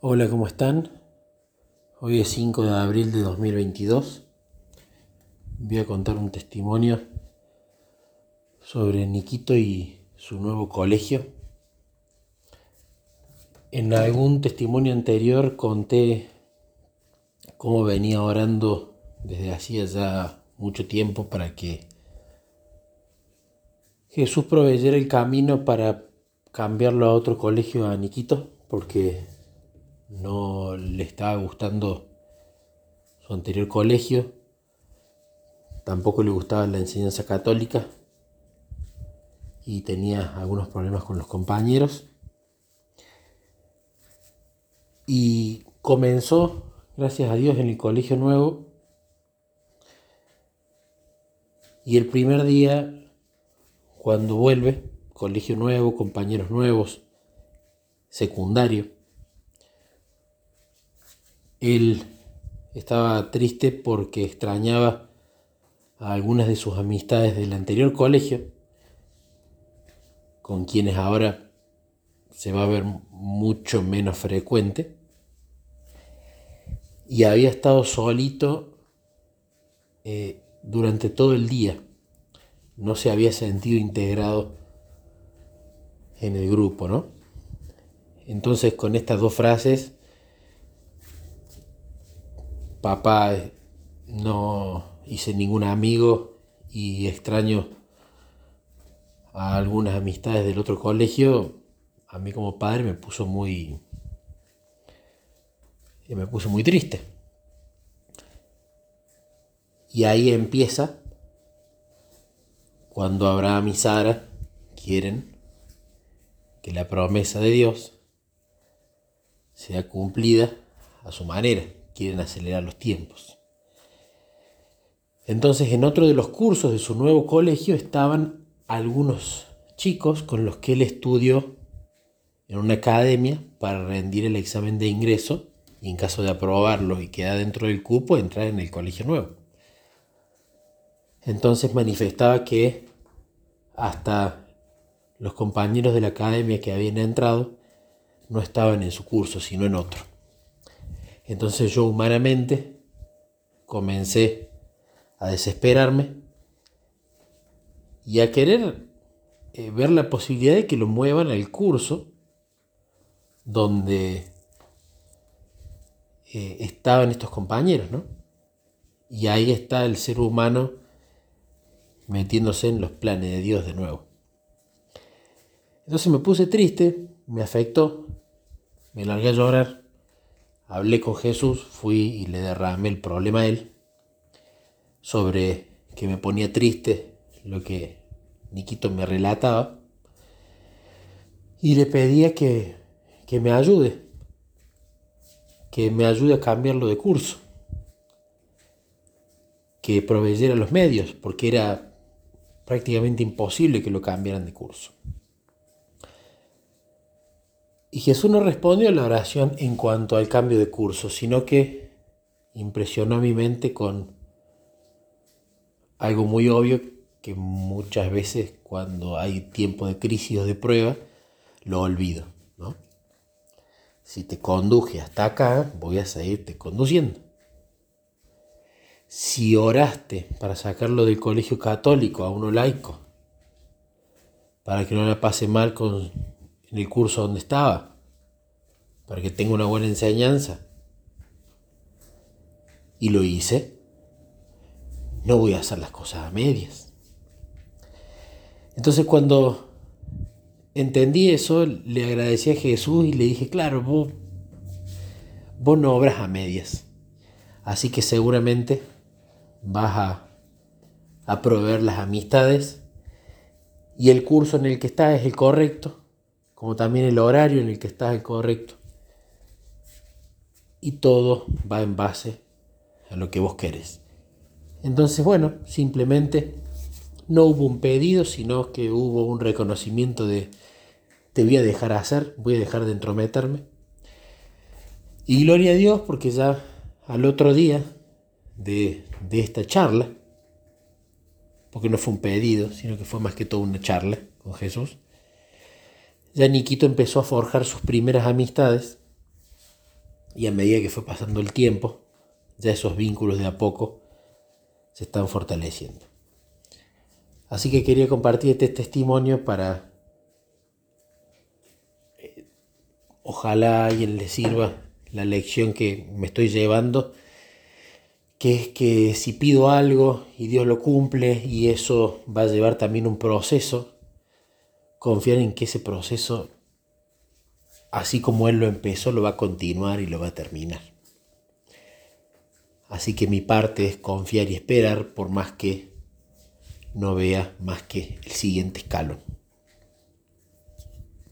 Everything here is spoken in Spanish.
Hola, ¿cómo están? Hoy es 5 de abril de 2022. Voy a contar un testimonio sobre Niquito y su nuevo colegio. En algún testimonio anterior conté cómo venía orando desde hacía ya mucho tiempo para que Jesús proveyera el camino para cambiarlo a otro colegio a Niquito, porque no le estaba gustando su anterior colegio, tampoco le gustaba la enseñanza católica y tenía algunos problemas con los compañeros. Y comenzó, gracias a Dios, en el colegio nuevo. Y el primer día, cuando vuelve, colegio nuevo, compañeros nuevos, secundario, él estaba triste porque extrañaba a algunas de sus amistades del anterior colegio, con quienes ahora se va a ver mucho menos frecuente. Y había estado solito eh, durante todo el día. No se había sentido integrado en el grupo, ¿no? Entonces con estas dos frases papá, no hice ningún amigo y extraño a algunas amistades del otro colegio, a mí como padre me puso muy me puso muy triste. Y ahí empieza cuando Abraham y Sara quieren que la promesa de Dios sea cumplida a su manera quieren acelerar los tiempos. Entonces en otro de los cursos de su nuevo colegio estaban algunos chicos con los que él estudió en una academia para rendir el examen de ingreso y en caso de aprobarlo y quedar dentro del cupo, entrar en el colegio nuevo. Entonces manifestaba que hasta los compañeros de la academia que habían entrado no estaban en su curso, sino en otro. Entonces yo humanamente comencé a desesperarme y a querer eh, ver la posibilidad de que lo muevan al curso donde eh, estaban estos compañeros, ¿no? Y ahí está el ser humano metiéndose en los planes de Dios de nuevo. Entonces me puse triste, me afectó, me largué a llorar hablé con Jesús, fui y le derramé el problema a él sobre que me ponía triste lo que Niquito me relataba y le pedía que, que me ayude, que me ayude a cambiarlo de curso, que proveyera los medios, porque era prácticamente imposible que lo cambiaran de curso. Y Jesús no respondió a la oración en cuanto al cambio de curso, sino que impresionó mi mente con algo muy obvio que muchas veces cuando hay tiempo de crisis o de prueba, lo olvido. ¿no? Si te conduje hasta acá, voy a seguirte conduciendo. Si oraste para sacarlo del colegio católico a uno laico, para que no le pase mal con en el curso donde estaba, para que tenga una buena enseñanza. Y lo hice. No voy a hacer las cosas a medias. Entonces cuando entendí eso, le agradecí a Jesús y le dije, claro, vos, vos no obras a medias. Así que seguramente vas a, a proveer las amistades y el curso en el que estás es el correcto como también el horario en el que estás es correcto. Y todo va en base a lo que vos querés. Entonces, bueno, simplemente no hubo un pedido, sino que hubo un reconocimiento de te voy a dejar hacer, voy a dejar de entrometerme. Y gloria a Dios porque ya al otro día de, de esta charla, porque no fue un pedido, sino que fue más que todo una charla con Jesús, ya Niquito empezó a forjar sus primeras amistades Y a medida que fue pasando el tiempo, ya esos vínculos de a poco se están fortaleciendo. Así que quería compartir este testimonio para eh, ojalá a alguien le sirva la lección que me estoy llevando, que es que si pido algo y Dios lo cumple y eso va a llevar también un proceso, confiar en que ese proceso, así como Él lo empezó, lo va a continuar y lo va a terminar. Así que mi parte es confiar y esperar por más que no vea más que el siguiente escalón.